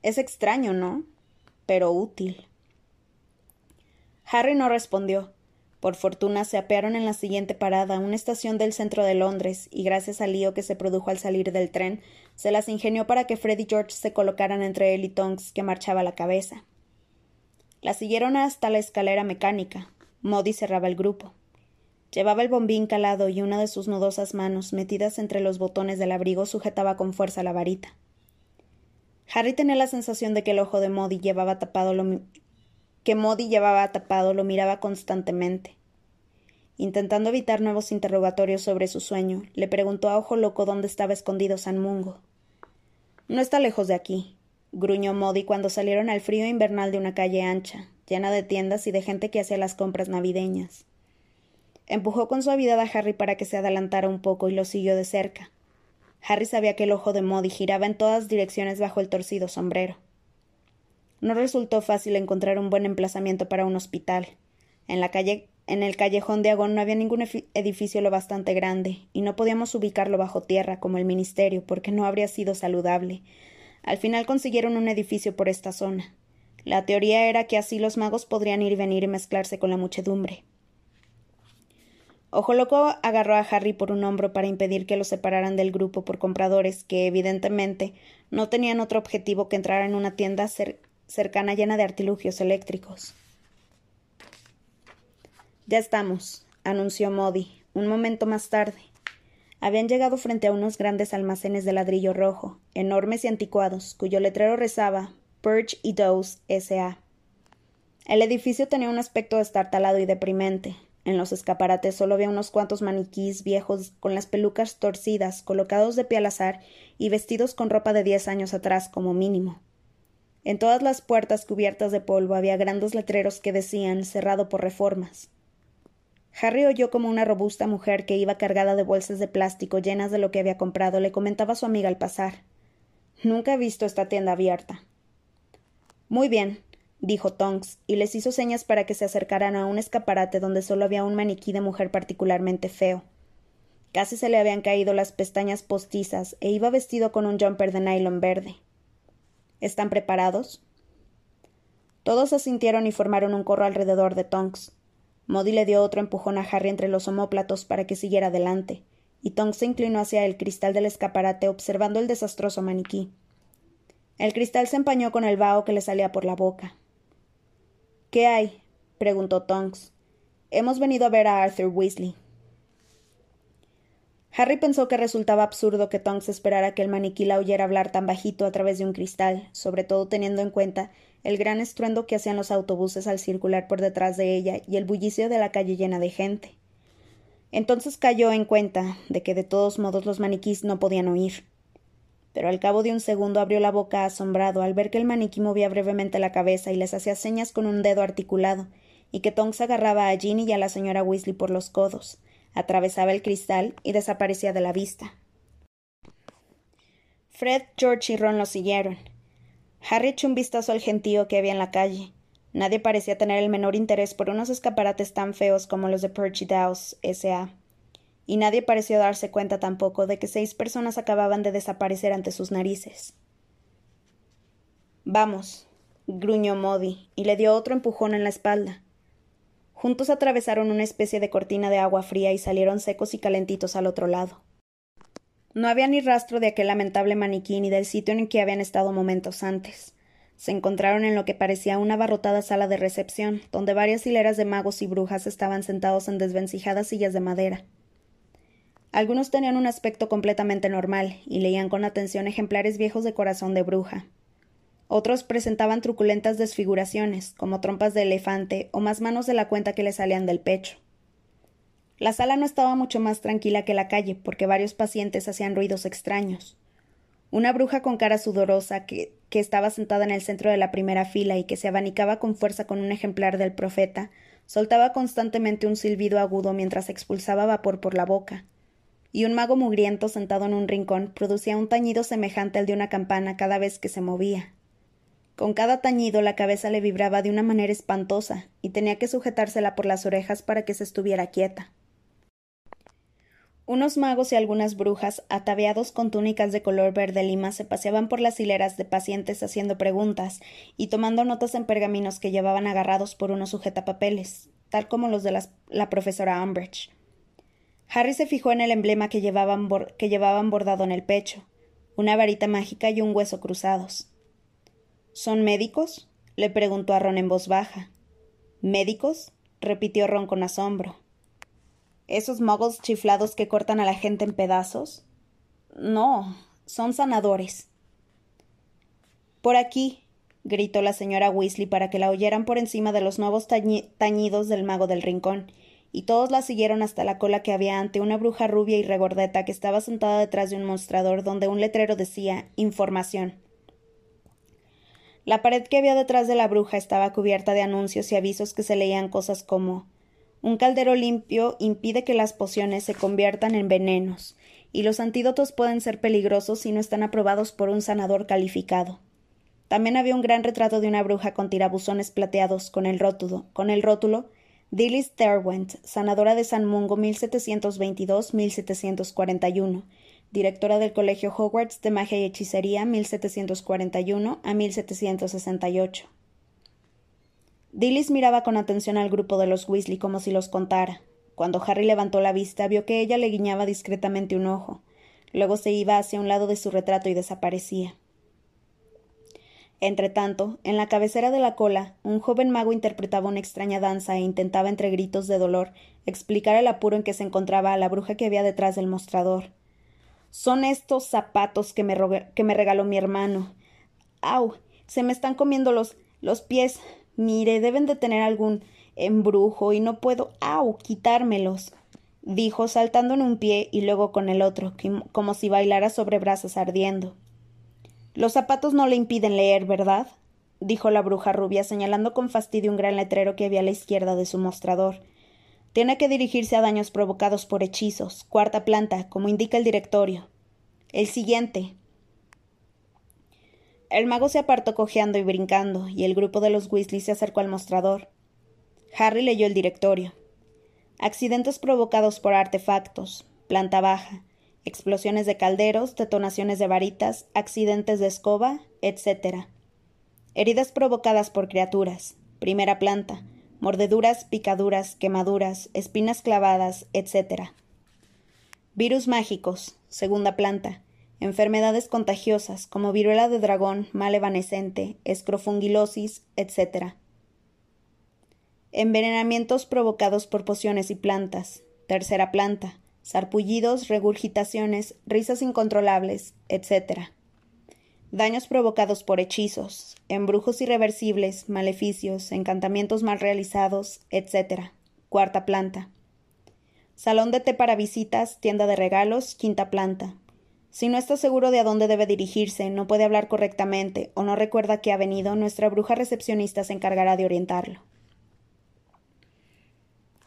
Es extraño, ¿no? Pero útil. Harry no respondió. Por fortuna se apearon en la siguiente parada, una estación del centro de Londres, y gracias al lío que se produjo al salir del tren, se las ingenió para que Fred y George se colocaran entre él y Tonks, que marchaba a la cabeza. La siguieron hasta la escalera mecánica. Modi cerraba el grupo. Llevaba el bombín calado y una de sus nudosas manos, metidas entre los botones del abrigo, sujetaba con fuerza la varita. Harry tenía la sensación de que el ojo de Modi llevaba tapado lo, que Modi llevaba tapado lo miraba constantemente. Intentando evitar nuevos interrogatorios sobre su sueño, le preguntó a Ojo Loco dónde estaba escondido San Mungo. No está lejos de aquí, gruñó Modi cuando salieron al frío invernal de una calle ancha, llena de tiendas y de gente que hacía las compras navideñas. Empujó con suavidad a Harry para que se adelantara un poco y lo siguió de cerca. Harry sabía que el ojo de Modi giraba en todas direcciones bajo el torcido sombrero. No resultó fácil encontrar un buen emplazamiento para un hospital. En la calle en el callejón de Agón no había ningún edificio lo bastante grande, y no podíamos ubicarlo bajo tierra, como el ministerio, porque no habría sido saludable. Al final consiguieron un edificio por esta zona. La teoría era que así los magos podrían ir y venir y mezclarse con la muchedumbre. Ojo Loco agarró a Harry por un hombro para impedir que lo separaran del grupo por compradores que, evidentemente, no tenían otro objetivo que entrar en una tienda cercana llena de artilugios eléctricos. Ya estamos, anunció Modi, un momento más tarde. Habían llegado frente a unos grandes almacenes de ladrillo rojo, enormes y anticuados, cuyo letrero rezaba Perch y Dose S.A. El edificio tenía un aspecto estartalado y deprimente, en los escaparates solo había unos cuantos maniquís viejos con las pelucas torcidas, colocados de pie al azar y vestidos con ropa de diez años atrás como mínimo. En todas las puertas cubiertas de polvo había grandes letreros que decían cerrado por reformas. Harry oyó como una robusta mujer que iba cargada de bolsas de plástico llenas de lo que había comprado le comentaba a su amiga al pasar. Nunca he visto esta tienda abierta. Muy bien, dijo Tonks, y les hizo señas para que se acercaran a un escaparate donde solo había un maniquí de mujer particularmente feo. Casi se le habían caído las pestañas postizas e iba vestido con un jumper de nylon verde. ¿Están preparados? Todos asintieron y formaron un corro alrededor de Tonks. Modi le dio otro empujón a Harry entre los omóplatos para que siguiera adelante, y Tonks se inclinó hacia el cristal del escaparate observando el desastroso maniquí. El cristal se empañó con el vaho que le salía por la boca. ¿Qué hay? preguntó Tonks. Hemos venido a ver a Arthur Weasley. Harry pensó que resultaba absurdo que Tonks esperara que el maniquí la oyera hablar tan bajito a través de un cristal, sobre todo teniendo en cuenta el gran estruendo que hacían los autobuses al circular por detrás de ella y el bullicio de la calle llena de gente. Entonces cayó en cuenta de que de todos modos los maniquís no podían oír pero al cabo de un segundo abrió la boca asombrado al ver que el maniquí movía brevemente la cabeza y les hacía señas con un dedo articulado, y que Tonks agarraba a Ginny y a la señora Weasley por los codos, atravesaba el cristal y desaparecía de la vista. Fred, George y Ron lo siguieron. Harry echó un vistazo al gentío que había en la calle. Nadie parecía tener el menor interés por unos escaparates tan feos como los de Perchy Dowse S.A y nadie pareció darse cuenta tampoco de que seis personas acababan de desaparecer ante sus narices. Vamos, gruñó Modi, y le dio otro empujón en la espalda. Juntos atravesaron una especie de cortina de agua fría y salieron secos y calentitos al otro lado. No había ni rastro de aquel lamentable maniquí ni del sitio en que habían estado momentos antes. Se encontraron en lo que parecía una abarrotada sala de recepción, donde varias hileras de magos y brujas estaban sentados en desvencijadas sillas de madera. Algunos tenían un aspecto completamente normal y leían con atención ejemplares viejos de corazón de bruja. Otros presentaban truculentas desfiguraciones, como trompas de elefante o más manos de la cuenta que le salían del pecho. La sala no estaba mucho más tranquila que la calle, porque varios pacientes hacían ruidos extraños. Una bruja con cara sudorosa que, que estaba sentada en el centro de la primera fila y que se abanicaba con fuerza con un ejemplar del profeta, soltaba constantemente un silbido agudo mientras expulsaba vapor por la boca, y un mago mugriento sentado en un rincón producía un tañido semejante al de una campana cada vez que se movía. Con cada tañido la cabeza le vibraba de una manera espantosa, y tenía que sujetársela por las orejas para que se estuviera quieta. Unos magos y algunas brujas, ataviados con túnicas de color verde lima, se paseaban por las hileras de pacientes haciendo preguntas y tomando notas en pergaminos que llevaban agarrados por unos sujetapapeles, tal como los de la profesora Umbridge. Harry se fijó en el emblema que llevaban, que llevaban bordado en el pecho, una varita mágica y un hueso cruzados. ¿Son médicos? le preguntó a Ron en voz baja. ¿Médicos? repitió Ron con asombro. ¿Esos muggles chiflados que cortan a la gente en pedazos? No, son sanadores. Por aquí, gritó la señora Weasley para que la oyeran por encima de los nuevos tañidos del mago del rincón, y todos la siguieron hasta la cola que había ante una bruja rubia y regordeta que estaba sentada detrás de un mostrador donde un letrero decía Información. La pared que había detrás de la bruja estaba cubierta de anuncios y avisos que se leían cosas como un caldero limpio impide que las pociones se conviertan en venenos, y los antídotos pueden ser peligrosos si no están aprobados por un sanador calificado. También había un gran retrato de una bruja con tirabuzones plateados con el rótulo, con el rótulo Dilys Derwent, sanadora de San Mungo 1722-1741, directora del Colegio Hogwarts de Magia y Hechicería 1741 a 1768. Dillis miraba con atención al grupo de los Weasley como si los contara. Cuando Harry levantó la vista, vio que ella le guiñaba discretamente un ojo. Luego se iba hacia un lado de su retrato y desaparecía. Entretanto, en la cabecera de la cola, un joven mago interpretaba una extraña danza e intentaba entre gritos de dolor explicar el apuro en que se encontraba a la bruja que había detrás del mostrador. Son estos zapatos que me, que me regaló mi hermano. ¡Au! Se me están comiendo los, los pies. Mire, deben de tener algún embrujo y no puedo. ¡Au! quitármelos. dijo, saltando en un pie y luego con el otro, como si bailara sobre brasas ardiendo. Los zapatos no le impiden leer, ¿verdad? dijo la bruja rubia, señalando con fastidio un gran letrero que había a la izquierda de su mostrador. Tiene que dirigirse a daños provocados por hechizos, cuarta planta, como indica el directorio. El siguiente. El mago se apartó cojeando y brincando, y el grupo de los Weasley se acercó al mostrador. Harry leyó el directorio. Accidentes provocados por artefactos, planta baja, explosiones de calderos, detonaciones de varitas, accidentes de escoba, etc. Heridas provocadas por criaturas, primera planta, mordeduras, picaduras, quemaduras, espinas clavadas, etc. Virus mágicos, segunda planta, enfermedades contagiosas como viruela de dragón, mal evanescente, escrofungilosis, etc. Envenenamientos provocados por pociones y plantas, tercera planta, sarpullidos, regurgitaciones, risas incontrolables, etc. Daños provocados por hechizos, embrujos irreversibles, maleficios, encantamientos mal realizados, etc. Cuarta planta. Salón de té para visitas, tienda de regalos, quinta planta. Si no está seguro de a dónde debe dirigirse, no puede hablar correctamente o no recuerda que ha venido, nuestra bruja recepcionista se encargará de orientarlo.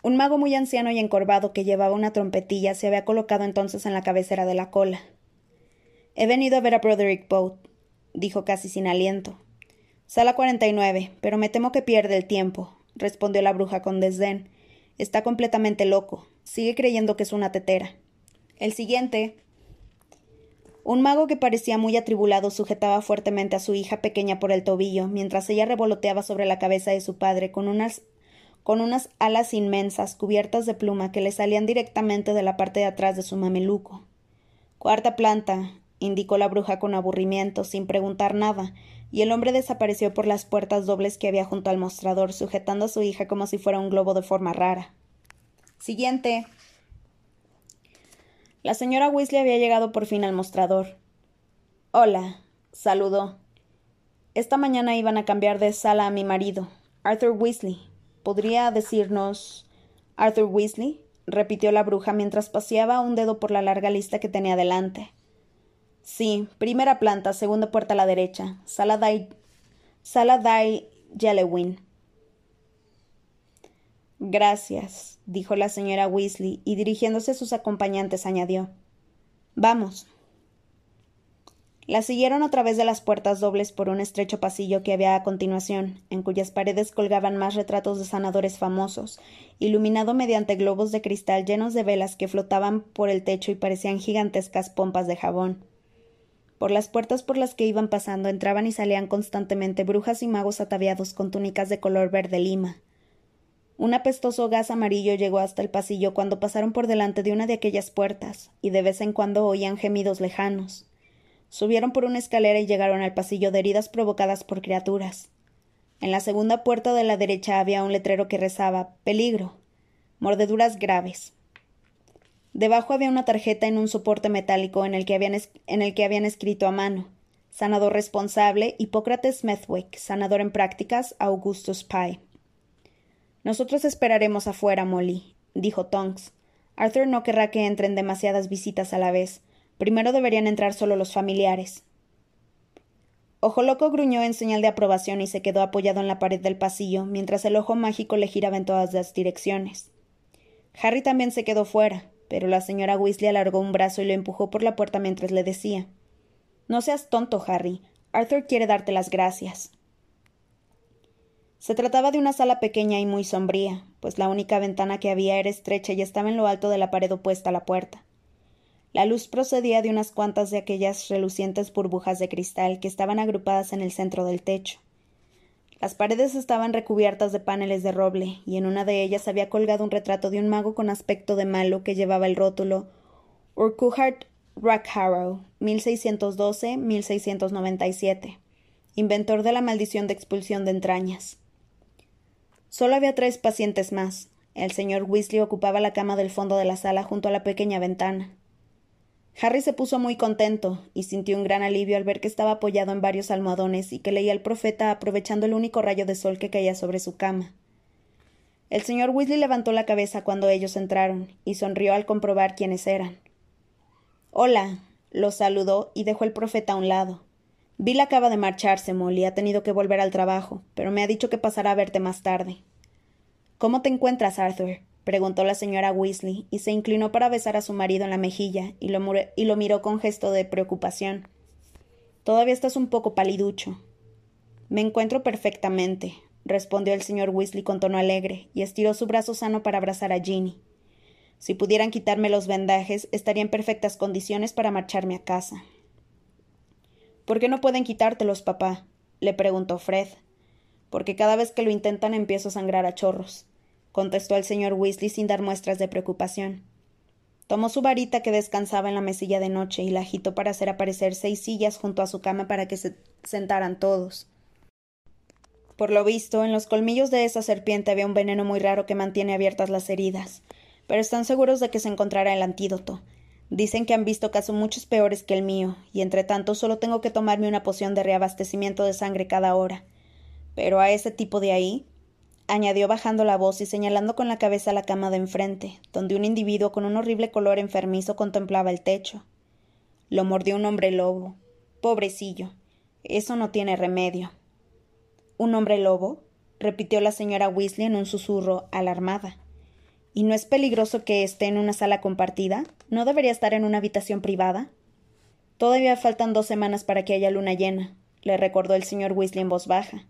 Un mago muy anciano y encorvado que llevaba una trompetilla se había colocado entonces en la cabecera de la cola. He venido a ver a Broderick Boat, dijo casi sin aliento. Sala cuarenta y nueve, pero me temo que pierde el tiempo, respondió la bruja con desdén. Está completamente loco. Sigue creyendo que es una tetera. El siguiente. Un mago que parecía muy atribulado sujetaba fuertemente a su hija pequeña por el tobillo, mientras ella revoloteaba sobre la cabeza de su padre con unas con unas alas inmensas cubiertas de pluma que le salían directamente de la parte de atrás de su mameluco. Cuarta planta, indicó la bruja con aburrimiento, sin preguntar nada, y el hombre desapareció por las puertas dobles que había junto al mostrador, sujetando a su hija como si fuera un globo de forma rara. Siguiente. La señora Weasley había llegado por fin al mostrador. Hola, saludó. Esta mañana iban a cambiar de sala a mi marido, Arthur Weasley, ¿Podría decirnos Arthur Weasley? repitió la bruja mientras paseaba un dedo por la larga lista que tenía delante. Sí, primera planta, segunda puerta a la derecha. Sala Dai. Sala Dai. Gracias, dijo la señora Weasley, y dirigiéndose a sus acompañantes añadió Vamos. La siguieron a través de las puertas dobles por un estrecho pasillo que había a continuación, en cuyas paredes colgaban más retratos de sanadores famosos, iluminado mediante globos de cristal llenos de velas que flotaban por el techo y parecían gigantescas pompas de jabón. Por las puertas por las que iban pasando entraban y salían constantemente brujas y magos ataviados con túnicas de color verde lima. Un apestoso gas amarillo llegó hasta el pasillo cuando pasaron por delante de una de aquellas puertas, y de vez en cuando oían gemidos lejanos. Subieron por una escalera y llegaron al pasillo de heridas provocadas por criaturas. En la segunda puerta de la derecha había un letrero que rezaba Peligro. Mordeduras graves. Debajo había una tarjeta en un soporte metálico en el que habían, en el que habían escrito a mano Sanador responsable, Hipócrates Smethwick, sanador en prácticas, Augustus Pye. Nosotros esperaremos afuera, Molly, dijo Tonks. Arthur no querrá que entren demasiadas visitas a la vez. Primero deberían entrar solo los familiares. Ojo Loco gruñó en señal de aprobación y se quedó apoyado en la pared del pasillo, mientras el ojo mágico le giraba en todas las direcciones. Harry también se quedó fuera, pero la señora Weasley alargó un brazo y lo empujó por la puerta mientras le decía No seas tonto, Harry. Arthur quiere darte las gracias. Se trataba de una sala pequeña y muy sombría, pues la única ventana que había era estrecha y estaba en lo alto de la pared opuesta a la puerta. La luz procedía de unas cuantas de aquellas relucientes burbujas de cristal que estaban agrupadas en el centro del techo. Las paredes estaban recubiertas de paneles de roble, y en una de ellas había colgado un retrato de un mago con aspecto de malo que llevaba el rótulo Urquhart Rackharrow, 1612-1697, inventor de la maldición de expulsión de entrañas. Solo había tres pacientes más. El señor Weasley ocupaba la cama del fondo de la sala junto a la pequeña ventana. Harry se puso muy contento y sintió un gran alivio al ver que estaba apoyado en varios almohadones y que leía el profeta aprovechando el único rayo de sol que caía sobre su cama. El señor Weasley levantó la cabeza cuando ellos entraron y sonrió al comprobar quiénes eran. Hola, los saludó y dejó el profeta a un lado. Bill acaba de marcharse, Molly, ha tenido que volver al trabajo, pero me ha dicho que pasará a verte más tarde. ¿Cómo te encuentras, Arthur? Preguntó la señora Weasley, y se inclinó para besar a su marido en la mejilla, y lo, y lo miró con gesto de preocupación. Todavía estás un poco paliducho. Me encuentro perfectamente, respondió el señor Weasley con tono alegre, y estiró su brazo sano para abrazar a Ginny. Si pudieran quitarme los vendajes, estaría en perfectas condiciones para marcharme a casa. ¿Por qué no pueden quitártelos, papá? le preguntó Fred. Porque cada vez que lo intentan empiezo a sangrar a chorros contestó el señor Weasley sin dar muestras de preocupación. Tomó su varita que descansaba en la mesilla de noche y la agitó para hacer aparecer seis sillas junto a su cama para que se sentaran todos. Por lo visto, en los colmillos de esa serpiente había un veneno muy raro que mantiene abiertas las heridas, pero están seguros de que se encontrará el antídoto. Dicen que han visto casos muchos peores que el mío, y entre tanto solo tengo que tomarme una poción de reabastecimiento de sangre cada hora. Pero a ese tipo de ahí, añadió bajando la voz y señalando con la cabeza la cama de enfrente, donde un individuo con un horrible color enfermizo contemplaba el techo. Lo mordió un hombre lobo. Pobrecillo. Eso no tiene remedio. ¿Un hombre lobo? repitió la señora Weasley en un susurro, alarmada. ¿Y no es peligroso que esté en una sala compartida? ¿No debería estar en una habitación privada? Todavía faltan dos semanas para que haya luna llena, le recordó el señor Weasley en voz baja.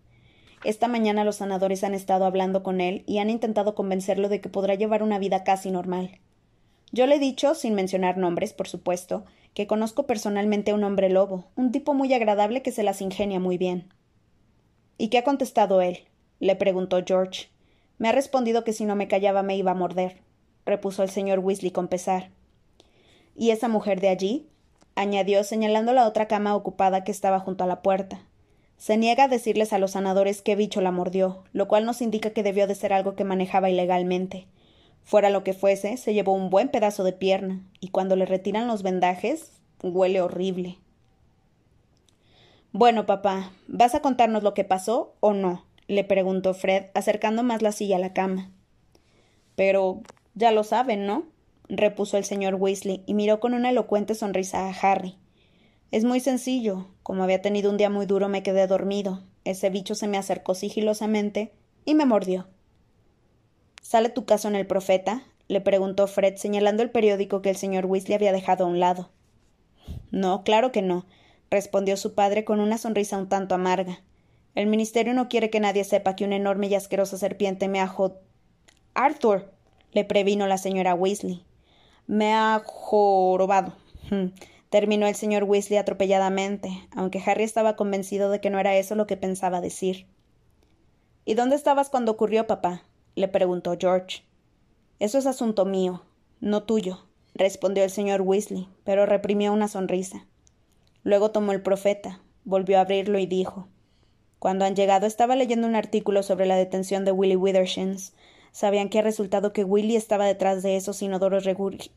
Esta mañana los sanadores han estado hablando con él y han intentado convencerlo de que podrá llevar una vida casi normal. Yo le he dicho, sin mencionar nombres, por supuesto, que conozco personalmente a un hombre lobo, un tipo muy agradable que se las ingenia muy bien. ¿Y qué ha contestado él? le preguntó George. Me ha respondido que si no me callaba me iba a morder, repuso el señor Weasley con pesar. ¿Y esa mujer de allí? añadió señalando la otra cama ocupada que estaba junto a la puerta. Se niega a decirles a los sanadores qué bicho la mordió, lo cual nos indica que debió de ser algo que manejaba ilegalmente. Fuera lo que fuese, se llevó un buen pedazo de pierna, y cuando le retiran los vendajes, huele horrible. Bueno, papá, ¿vas a contarnos lo que pasó o no? le preguntó Fred, acercando más la silla a la cama. Pero ya lo saben, ¿no? repuso el señor Weasley, y miró con una elocuente sonrisa a Harry. Es muy sencillo. Como había tenido un día muy duro, me quedé dormido. Ese bicho se me acercó sigilosamente y me mordió. ¿Sale tu caso en el profeta? le preguntó Fred, señalando el periódico que el señor Weasley había dejado a un lado. No, claro que no, respondió su padre con una sonrisa un tanto amarga. El ministerio no quiere que nadie sepa que una enorme y asquerosa serpiente me ha jo... Arthur, le previno la señora Weasley. Me ha jorobado. Terminó el señor Weasley atropelladamente, aunque Harry estaba convencido de que no era eso lo que pensaba decir. ¿Y dónde estabas cuando ocurrió, papá? le preguntó George. Eso es asunto mío, no tuyo, respondió el señor Weasley, pero reprimió una sonrisa. Luego tomó el profeta, volvió a abrirlo y dijo Cuando han llegado estaba leyendo un artículo sobre la detención de Willie Withershins, Sabían que ha resultado que Willy estaba detrás de esos inodoros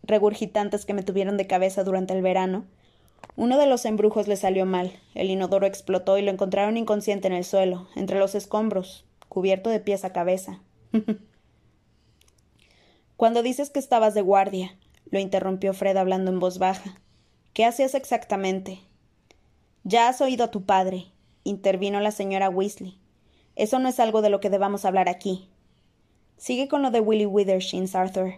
regurgitantes que me tuvieron de cabeza durante el verano. Uno de los embrujos le salió mal. El inodoro explotó y lo encontraron inconsciente en el suelo, entre los escombros, cubierto de pies a cabeza. Cuando dices que estabas de guardia, lo interrumpió Fred hablando en voz baja. ¿Qué hacías exactamente? Ya has oído a tu padre, intervino la señora Weasley. Eso no es algo de lo que debamos hablar aquí. Sigue con lo de Willie Withershins, Arthur.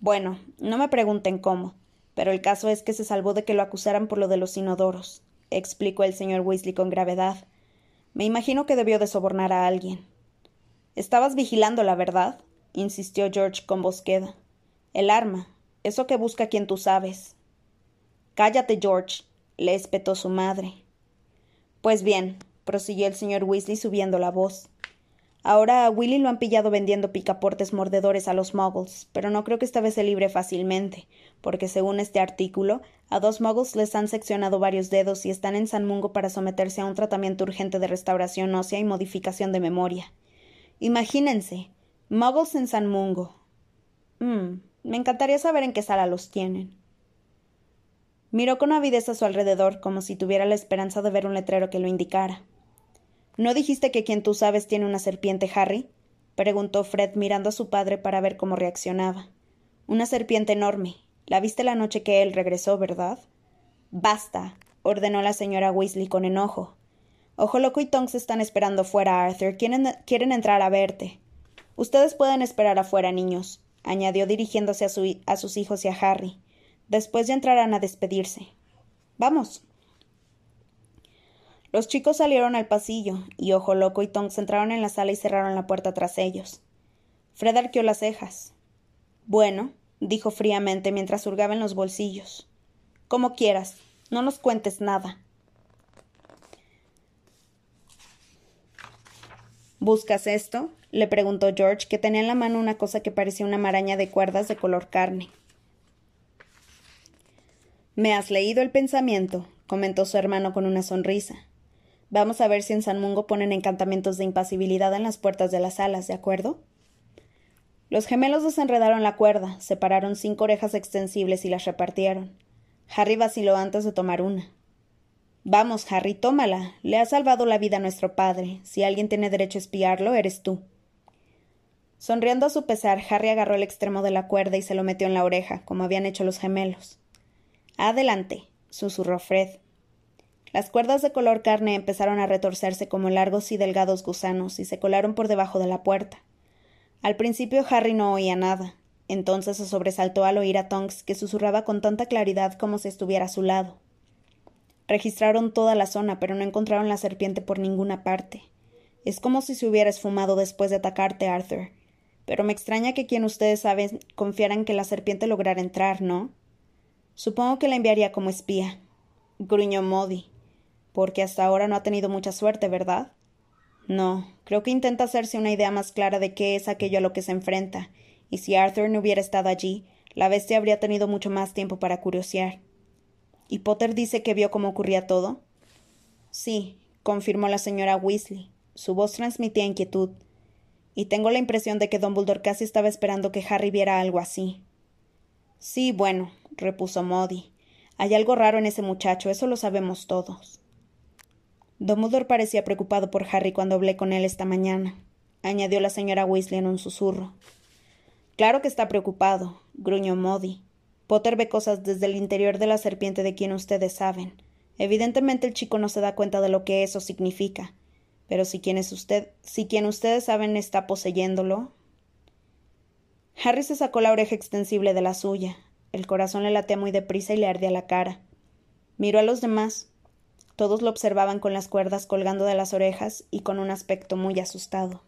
Bueno, no me pregunten cómo, pero el caso es que se salvó de que lo acusaran por lo de los inodoros, explicó el señor Weasley con gravedad. Me imagino que debió de sobornar a alguien. Estabas vigilando, la verdad, insistió George con voz queda. El arma, eso que busca quien tú sabes. Cállate, George, le espetó su madre. Pues bien, prosiguió el señor Weasley subiendo la voz. Ahora a Willy lo han pillado vendiendo picaportes mordedores a los muggles, pero no creo que esta vez se libre fácilmente, porque según este artículo, a dos muggles les han seccionado varios dedos y están en San Mungo para someterse a un tratamiento urgente de restauración ósea y modificación de memoria. Imagínense, muggles en San Mungo. Mm, me encantaría saber en qué sala los tienen. Miró con avidez a su alrededor, como si tuviera la esperanza de ver un letrero que lo indicara. ¿No dijiste que quien tú sabes tiene una serpiente, Harry? preguntó Fred mirando a su padre para ver cómo reaccionaba. Una serpiente enorme. La viste la noche que él regresó, ¿verdad? Basta, ordenó la señora Weasley con enojo. Ojo Loco y Tonks están esperando fuera, Arthur. Quieren, quieren entrar a verte. Ustedes pueden esperar afuera, niños, añadió dirigiéndose a, a sus hijos y a Harry. Después ya entrarán a despedirse. Vamos. Los chicos salieron al pasillo, y Ojo Loco y Tonks entraron en la sala y cerraron la puerta tras ellos. Fred arqueó las cejas. Bueno, dijo fríamente mientras hurgaba en los bolsillos. Como quieras, no nos cuentes nada. ¿Buscas esto? le preguntó George, que tenía en la mano una cosa que parecía una maraña de cuerdas de color carne. Me has leído el pensamiento, comentó su hermano con una sonrisa. Vamos a ver si en San Mungo ponen encantamientos de impasibilidad en las puertas de las salas, ¿de acuerdo? Los gemelos desenredaron la cuerda, separaron cinco orejas extensibles y las repartieron. Harry vaciló antes de tomar una. Vamos, Harry, tómala. Le ha salvado la vida a nuestro padre. Si alguien tiene derecho a espiarlo, eres tú. Sonriendo a su pesar, Harry agarró el extremo de la cuerda y se lo metió en la oreja, como habían hecho los gemelos. Adelante, susurró Fred. Las cuerdas de color carne empezaron a retorcerse como largos y delgados gusanos y se colaron por debajo de la puerta. Al principio Harry no oía nada. Entonces se sobresaltó al oír a Tonks que susurraba con tanta claridad como si estuviera a su lado. Registraron toda la zona, pero no encontraron la serpiente por ninguna parte. Es como si se hubiera esfumado después de atacarte, Arthur. Pero me extraña que quien ustedes saben confiara en que la serpiente lograra entrar, ¿no? Supongo que la enviaría como espía. Gruñó Modi porque hasta ahora no ha tenido mucha suerte, ¿verdad? No, creo que intenta hacerse una idea más clara de qué es aquello a lo que se enfrenta, y si Arthur no hubiera estado allí, la bestia habría tenido mucho más tiempo para curiosear. ¿Y Potter dice que vio cómo ocurría todo? Sí, confirmó la señora Weasley. Su voz transmitía inquietud. Y tengo la impresión de que Dumbledore casi estaba esperando que Harry viera algo así. Sí, bueno, repuso Modi. Hay algo raro en ese muchacho, eso lo sabemos todos. Parecía preocupado por Harry cuando hablé con él esta mañana, añadió la señora Weasley en un susurro. Claro que está preocupado, gruñó Modi. Potter ve cosas desde el interior de la serpiente de quien ustedes saben. Evidentemente el chico no se da cuenta de lo que eso significa. Pero si quien es usted, si quien ustedes saben está poseyéndolo. Harry se sacó la oreja extensible de la suya. El corazón le latía muy deprisa y le ardía la cara. Miró a los demás, todos lo observaban con las cuerdas colgando de las orejas y con un aspecto muy asustado.